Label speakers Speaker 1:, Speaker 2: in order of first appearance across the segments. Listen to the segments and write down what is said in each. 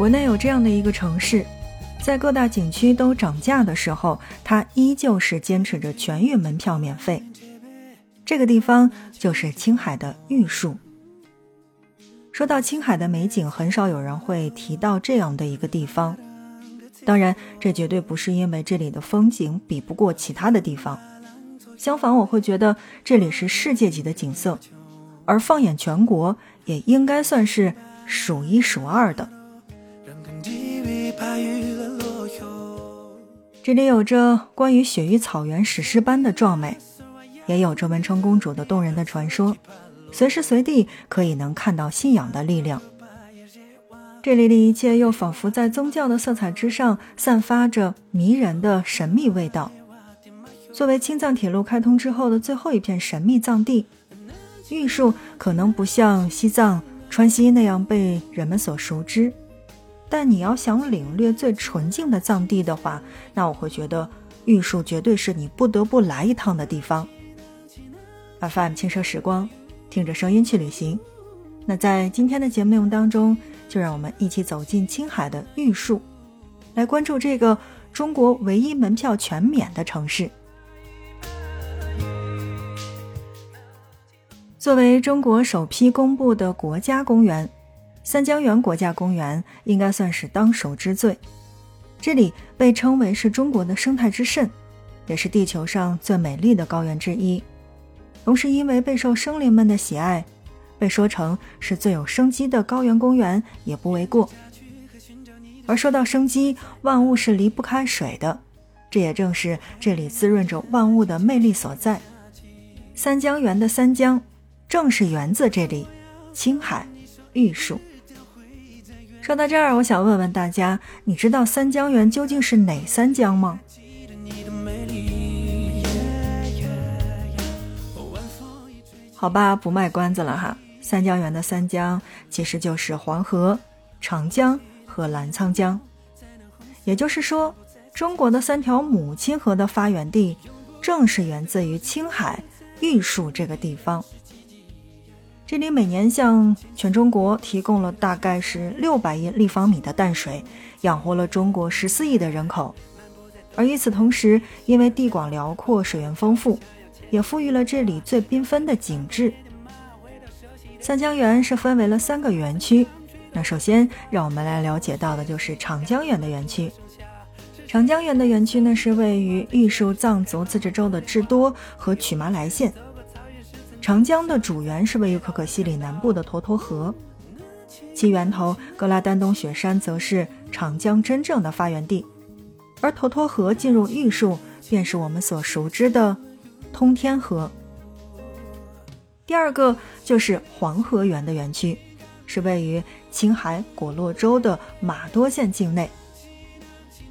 Speaker 1: 国内有这样的一个城市，在各大景区都涨价的时候，它依旧是坚持着全域门票免费。这个地方就是青海的玉树。说到青海的美景，很少有人会提到这样的一个地方。当然，这绝对不是因为这里的风景比不过其他的地方。相反，我会觉得这里是世界级的景色，而放眼全国，也应该算是数一数二的。这里有着关于雪域草原史诗般的壮美，也有着文成公主的动人的传说，随时随地可以能看到信仰的力量。这里的一切又仿佛在宗教的色彩之上，散发着迷人的神秘味道。作为青藏铁路开通之后的最后一片神秘藏地，玉树可能不像西藏、川西那样被人们所熟知，但你要想领略最纯净的藏地的话，那我会觉得玉树绝对是你不得不来一趟的地方。FM 轻奢时光，听着声音去旅行。那在今天的节目内容当中，就让我们一起走进青海的玉树，来关注这个中国唯一门票全免的城市。作为中国首批公布的国家公园，三江源国家公园应该算是当属之最。这里被称为是中国的生态之肾，也是地球上最美丽的高原之一。同时，因为备受生灵们的喜爱，被说成是最有生机的高原公园也不为过。而说到生机，万物是离不开水的，这也正是这里滋润着万物的魅力所在。三江源的三江。正是源自这里，青海玉树。说到这儿，我想问问大家，你知道三江源究竟是哪三江吗？好吧，不卖关子了哈。三江源的三江其实就是黄河、长江和澜沧江。也就是说，中国的三条母亲河的发源地，正是源自于青海玉树这个地方。这里每年向全中国提供了大概是六百亿立方米的淡水，养活了中国十四亿的人口。而与此同时，因为地广辽阔、水源丰富，也赋予了这里最缤纷的景致。三江源是分为了三个园区，那首先让我们来了解到的就是长江源的园区。长江源的园区呢，是位于玉树藏族自治州的智多和曲麻莱县。长江的主源是位于可可西里南部的沱沱河，其源头格拉丹东雪山则是长江真正的发源地，而沱沱河进入玉树，便是我们所熟知的通天河。第二个就是黄河源的园区，是位于青海果洛州的玛多县境内，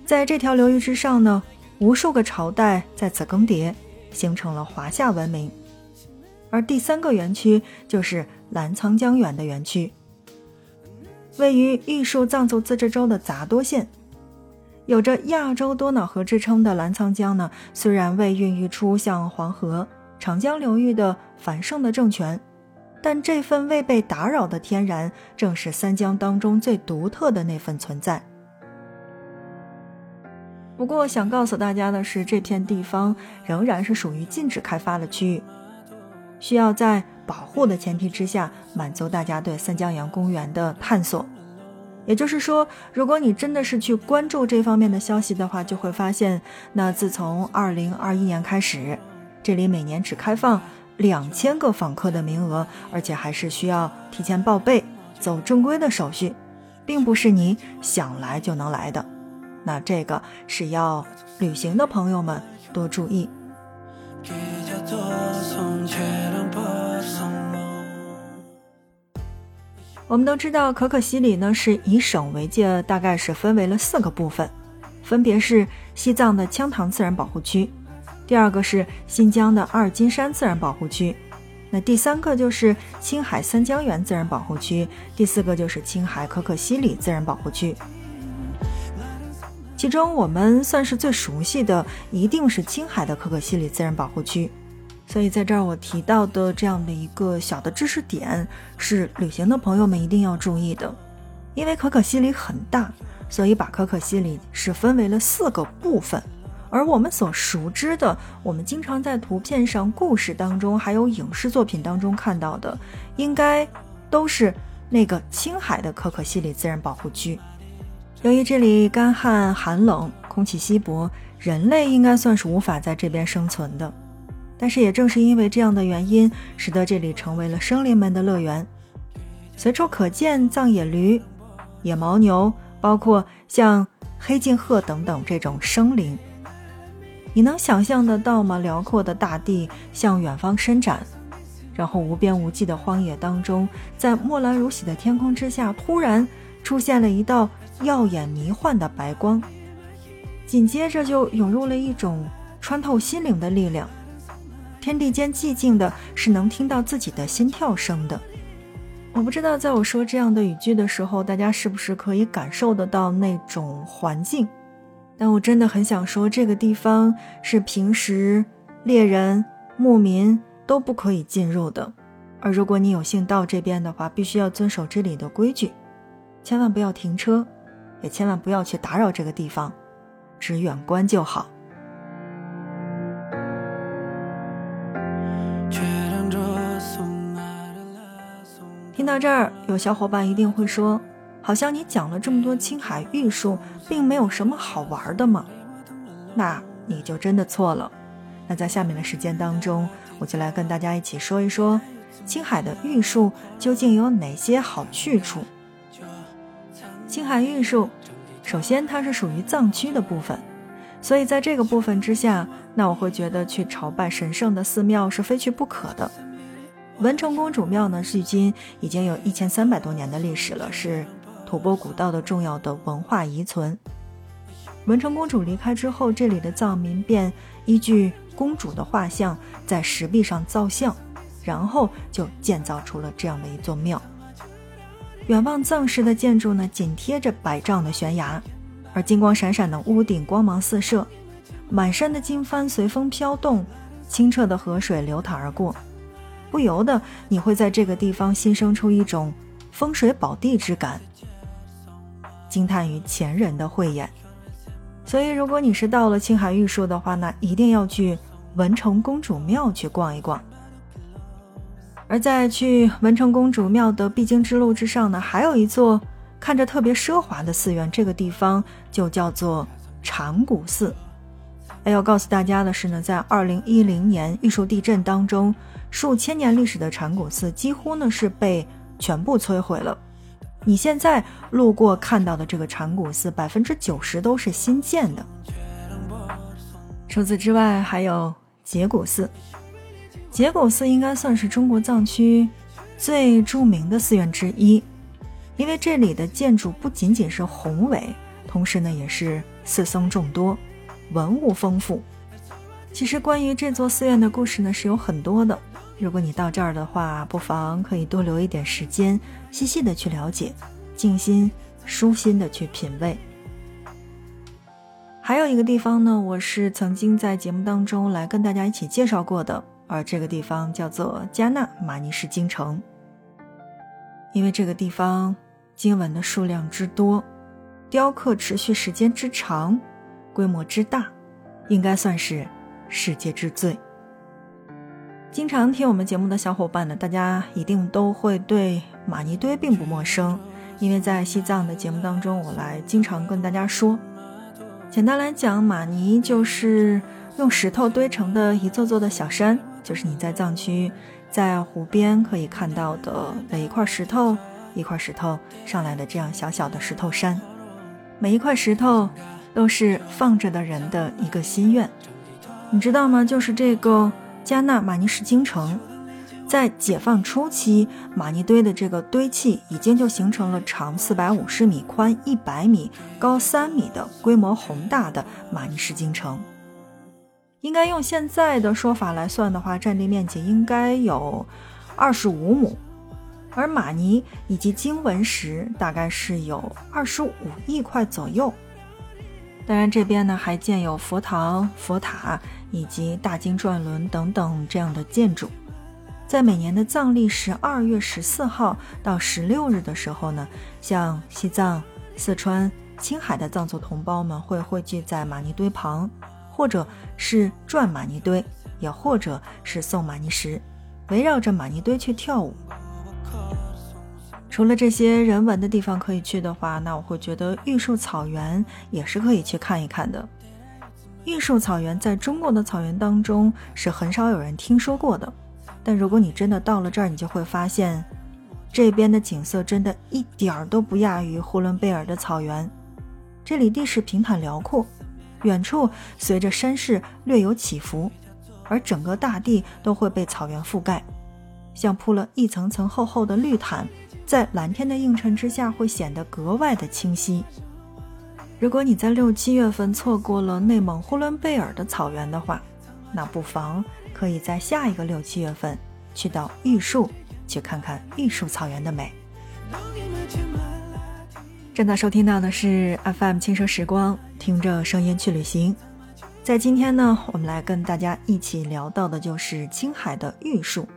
Speaker 1: 在这条流域之上呢，无数个朝代在此更迭，形成了华夏文明。而第三个园区就是澜沧江源的园区，位于玉树藏族自治州的杂多县，有着亚洲多瑙河之称的澜沧江呢，虽然未孕育出像黄河、长江流域的繁盛的政权，但这份未被打扰的天然，正是三江当中最独特的那份存在。不过，想告诉大家的是，这片地方仍然是属于禁止开发的区域。需要在保护的前提之下，满足大家对三江源公园的探索。也就是说，如果你真的是去关注这方面的消息的话，就会发现，那自从二零二一年开始，这里每年只开放两千个访客的名额，而且还是需要提前报备，走正规的手续，并不是你想来就能来的。那这个是要旅行的朋友们多注意。我们都知道，可可西里呢是以省为界，大概是分为了四个部分，分别是西藏的羌塘自然保护区，第二个是新疆的阿尔金山自然保护区，那第三个就是青海三江源自然保护区，第四个就是青海可可西里自然保护区。其中我们算是最熟悉的，一定是青海的可可西里自然保护区。所以在这儿我提到的这样的一个小的知识点，是旅行的朋友们一定要注意的。因为可可西里很大，所以把可可西里是分为了四个部分。而我们所熟知的，我们经常在图片上、故事当中，还有影视作品当中看到的，应该都是那个青海的可可西里自然保护区。由于这里干旱寒冷，空气稀薄，人类应该算是无法在这边生存的。但是也正是因为这样的原因，使得这里成为了生灵们的乐园。随处可见藏野驴、野牦牛，包括像黑颈鹤等等这种生灵。你能想象得到吗？辽阔的大地向远方伸展，然后无边无际的荒野当中，在墨蓝如洗的天空之下，突然出现了一道耀眼迷幻的白光，紧接着就涌入了一种穿透心灵的力量。天地间寂静的，是能听到自己的心跳声的。我不知道，在我说这样的语句的时候，大家是不是可以感受得到那种环境？但我真的很想说，这个地方是平时猎人、牧民都不可以进入的。而如果你有幸到这边的话，必须要遵守这里的规矩，千万不要停车，也千万不要去打扰这个地方，只远观就好。听到这儿，有小伙伴一定会说。好像你讲了这么多青海玉树，并没有什么好玩的吗？那你就真的错了。那在下面的时间当中，我就来跟大家一起说一说青海的玉树究竟有哪些好去处。青海玉树，首先它是属于藏区的部分，所以在这个部分之下，那我会觉得去朝拜神圣的寺庙是非去不可的。文成公主庙呢，距今已经有一千三百多年的历史了，是。吐蕃古道的重要的文化遗存。文成公主离开之后，这里的藏民便依据公主的画像在石壁上造像，然后就建造出了这样的一座庙。远望藏式的建筑呢，紧贴着百丈的悬崖，而金光闪闪的屋顶光芒四射，满山的经幡随风飘动，清澈的河水流淌而过，不由得你会在这个地方心生出一种风水宝地之感。惊叹于前人的慧眼，所以如果你是到了青海玉树的话，那一定要去文成公主庙去逛一逛。而在去文成公主庙的必经之路之上呢，还有一座看着特别奢华的寺院，这个地方就叫做禅古寺。哎，要告诉大家的是呢，在二零一零年玉树地震当中，数千年历史的禅古寺几乎呢是被全部摧毁了。你现在路过看到的这个禅古寺，百分之九十都是新建的。除此之外，还有结古寺。结古寺应该算是中国藏区最著名的寺院之一，因为这里的建筑不仅仅是宏伟，同时呢也是寺僧众多，文物丰富。其实关于这座寺院的故事呢是有很多的。如果你到这儿的话，不妨可以多留一点时间，细细的去了解，静心舒心的去品味。还有一个地方呢，我是曾经在节目当中来跟大家一起介绍过的，而这个地方叫做加纳玛尼什京城。因为这个地方经文的数量之多，雕刻持续时间之长，规模之大，应该算是世界之最。经常听我们节目的小伙伴呢，大家一定都会对玛尼堆并不陌生，因为在西藏的节目当中，我来经常跟大家说。简单来讲，玛尼就是用石头堆成的一座座的小山，就是你在藏区在湖边可以看到的每一块石头一块石头上来的这样小小的石头山，每一块石头都是放着的人的一个心愿，你知道吗？就是这个。加纳玛尼什京城，在解放初期，马尼堆的这个堆砌已经就形成了长四百五十米、宽一百米、高三米的规模宏大的玛尼什京城。应该用现在的说法来算的话，占地面积应该有二十五亩，而玛尼以及经文石大概是有二十五亿块左右。当然，这边呢还建有佛堂、佛塔。以及大经转轮等等这样的建筑，在每年的藏历十二月十四号到十六日的时候呢，像西藏、四川、青海的藏族同胞们会汇聚在玛尼堆旁，或者是转玛尼堆，也或者是送玛尼石，围绕着玛尼堆去跳舞。除了这些人文的地方可以去的话，那我会觉得玉树草原也是可以去看一看的。玉树草原在中国的草原当中是很少有人听说过的，但如果你真的到了这儿，你就会发现，这边的景色真的一点儿都不亚于呼伦贝尔的草原。这里地势平坦辽阔，远处随着山势略有起伏，而整个大地都会被草原覆盖，像铺了一层层厚厚的绿毯。在蓝天的映衬之下，会显得格外的清晰。如果你在六七月份错过了内蒙呼伦贝尔的草原的话，那不妨可以在下一个六七月份去到玉树，去看看玉树草原的美。正在收听到的是 FM 轻奢时光，听着声音去旅行。在今天呢，我们来跟大家一起聊到的就是青海的玉树，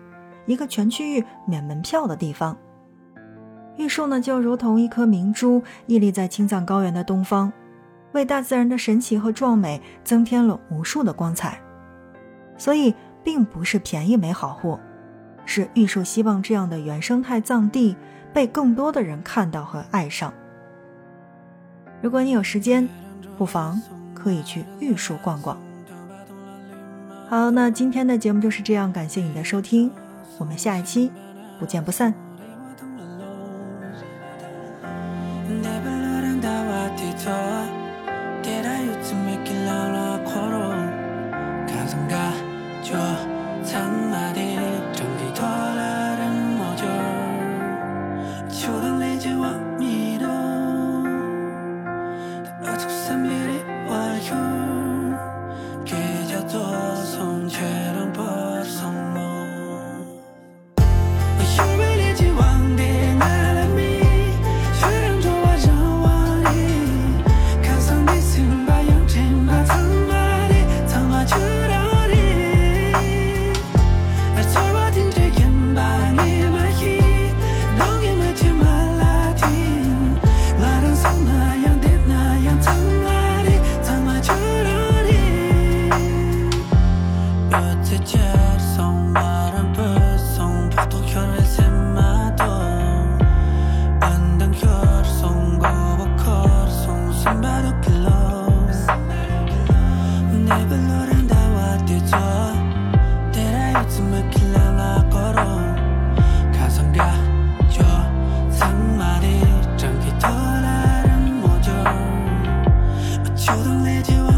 Speaker 1: 一个全区域免门票的地方。玉树呢，就如同一颗明珠，屹立在青藏高原的东方，为大自然的神奇和壮美增添了无数的光彩。所以，并不是便宜没好货，是玉树希望这样的原生态藏地被更多的人看到和爱上。如果你有时间，不妨可以去玉树逛逛。好，那今天的节目就是这样，感谢你的收听，我们下一期不见不散。I don't that you